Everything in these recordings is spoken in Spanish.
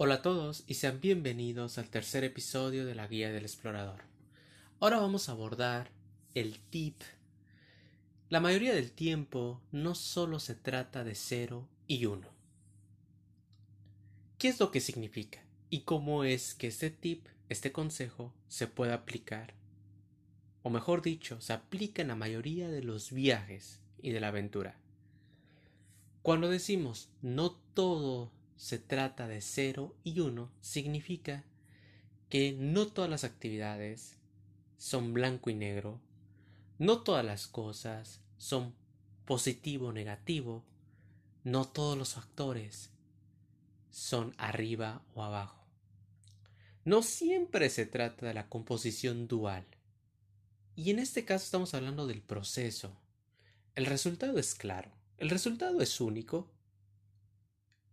Hola a todos y sean bienvenidos al tercer episodio de la Guía del Explorador. Ahora vamos a abordar el tip. La mayoría del tiempo no solo se trata de cero y uno. ¿Qué es lo que significa? ¿Y cómo es que este tip, este consejo, se puede aplicar? O mejor dicho, se aplica en la mayoría de los viajes y de la aventura. Cuando decimos no todo se trata de cero y uno, significa que no todas las actividades son blanco y negro, no todas las cosas son positivo o negativo, no todos los factores son arriba o abajo. No siempre se trata de la composición dual. Y en este caso estamos hablando del proceso. El resultado es claro, el resultado es único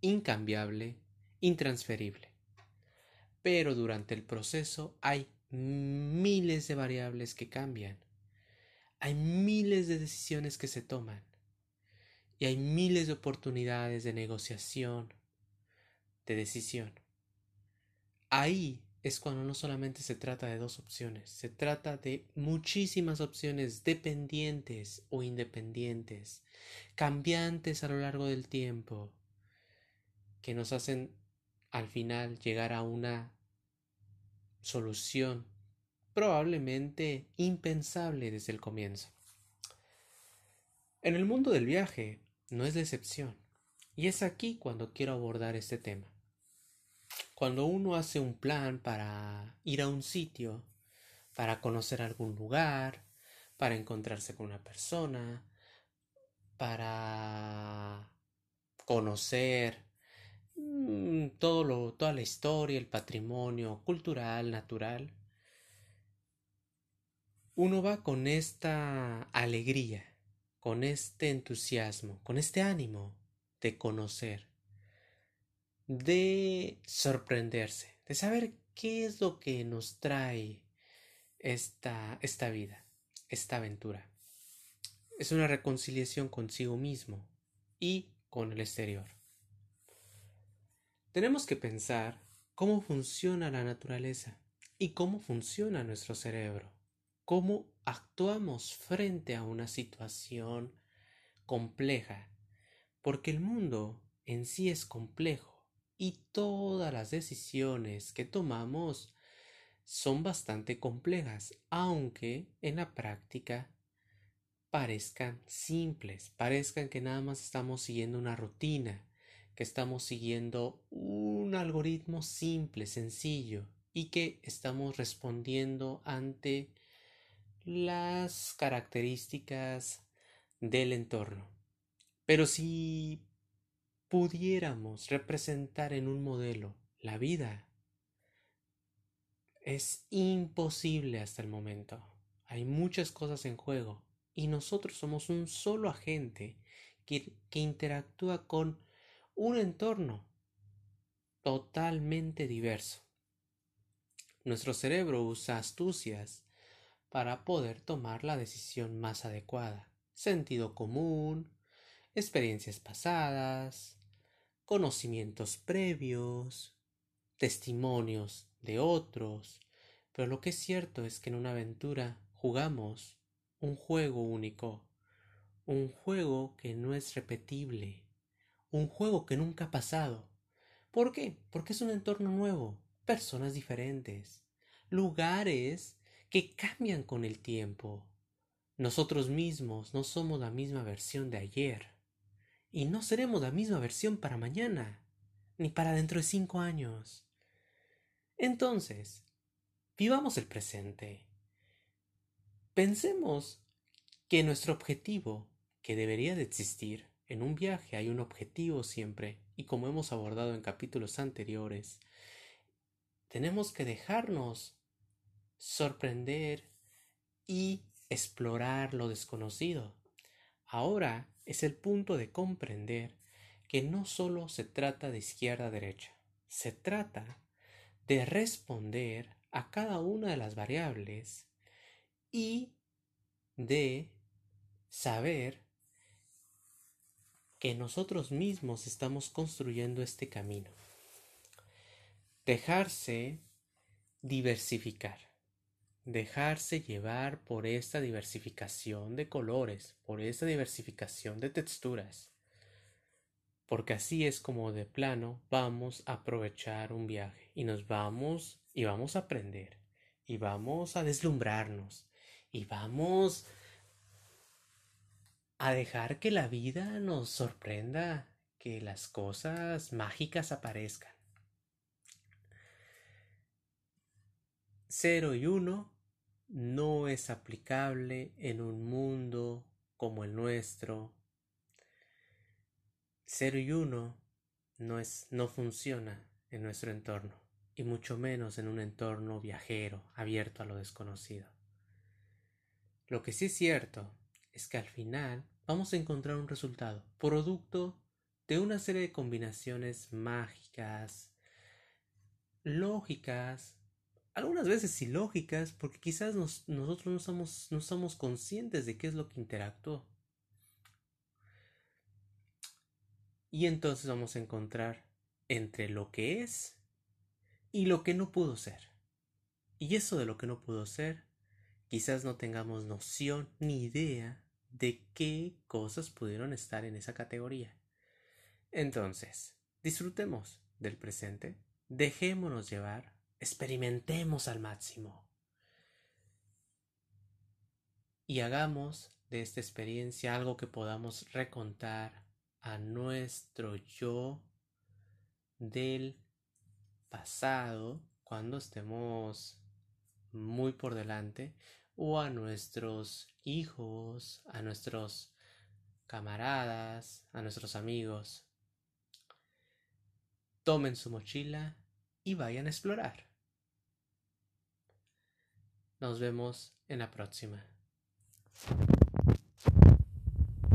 incambiable, intransferible. Pero durante el proceso hay miles de variables que cambian. Hay miles de decisiones que se toman. Y hay miles de oportunidades de negociación, de decisión. Ahí es cuando no solamente se trata de dos opciones, se trata de muchísimas opciones dependientes o independientes, cambiantes a lo largo del tiempo, que nos hacen al final llegar a una solución probablemente impensable desde el comienzo. En el mundo del viaje no es decepción, y es aquí cuando quiero abordar este tema. Cuando uno hace un plan para ir a un sitio, para conocer algún lugar, para encontrarse con una persona, para conocer todo lo, toda la historia, el patrimonio cultural, natural, uno va con esta alegría, con este entusiasmo, con este ánimo de conocer, de sorprenderse, de saber qué es lo que nos trae esta, esta vida, esta aventura. Es una reconciliación consigo mismo y con el exterior. Tenemos que pensar cómo funciona la naturaleza y cómo funciona nuestro cerebro, cómo actuamos frente a una situación compleja, porque el mundo en sí es complejo y todas las decisiones que tomamos son bastante complejas, aunque en la práctica parezcan simples, parezcan que nada más estamos siguiendo una rutina, que estamos siguiendo un algoritmo simple, sencillo, y que estamos respondiendo ante las características del entorno. Pero si pudiéramos representar en un modelo la vida, es imposible hasta el momento. Hay muchas cosas en juego y nosotros somos un solo agente que, interactúa con un entorno totalmente diverso. Nuestro cerebro usa astucias para poder tomar la decisión más adecuada. Sentido común, experiencias pasadas, conocimientos previos, testimonios de otros, pero lo que es cierto es que en una aventura jugamos un juego único, un juego que no es repetible, un juego que nunca ha pasado. ¿Por qué? Porque es un entorno nuevo, personas diferentes, lugares que cambian con el tiempo. Nosotros mismos no somos la misma versión de ayer y no seremos la misma versión para mañana, ni para dentro de cinco años. Entonces, vivamos el presente. Pensemos que nuestro objetivo, que debería de existir, en un viaje hay un objetivo siempre y como hemos abordado en capítulos anteriores, tenemos que dejarnos sorprender y explorar lo desconocido. Ahora es el punto de comprender que no solo se trata de izquierda a derecha, se trata de responder a cada una de las variables y de saber que nosotros mismos estamos construyendo este camino. dejarse diversificar, dejarse llevar por esta diversificación de colores, por esta diversificación de texturas, porque así es como de plano vamos a aprovechar un viaje y nos vamos y vamos a aprender y vamos a deslumbrarnos y vamos a dejar que la vida nos sorprenda, que las cosas mágicas aparezcan. 0 y 1 no es aplicable en un mundo como el nuestro. 0 y 1 no, es, no funciona en nuestro entorno, y mucho menos en un entorno viajero, abierto a lo desconocido. Lo que sí es cierto es que al final vamos a encontrar un resultado, producto de una serie de combinaciones mágicas, lógicas, algunas veces ilógicas, porque quizás nosotros no somos, no somos conscientes de qué es lo que interactuó. Y entonces vamos a encontrar entre lo que es y lo que no pudo ser. Y eso de lo que no pudo ser, quizás no tengamos noción ni idea de qué cosas pudieron estar en esa categoría. Entonces, disfrutemos del presente, dejémonos llevar experimentemos al máximo. Y hagamos de esta experiencia algo que podamos recontar a nuestro yo del pasado cuando estemos muy por delante o a nuestros hijos, a nuestros camaradas, a nuestros amigos. Tomen su mochila y vayan a explorar. Nos vemos en la próxima.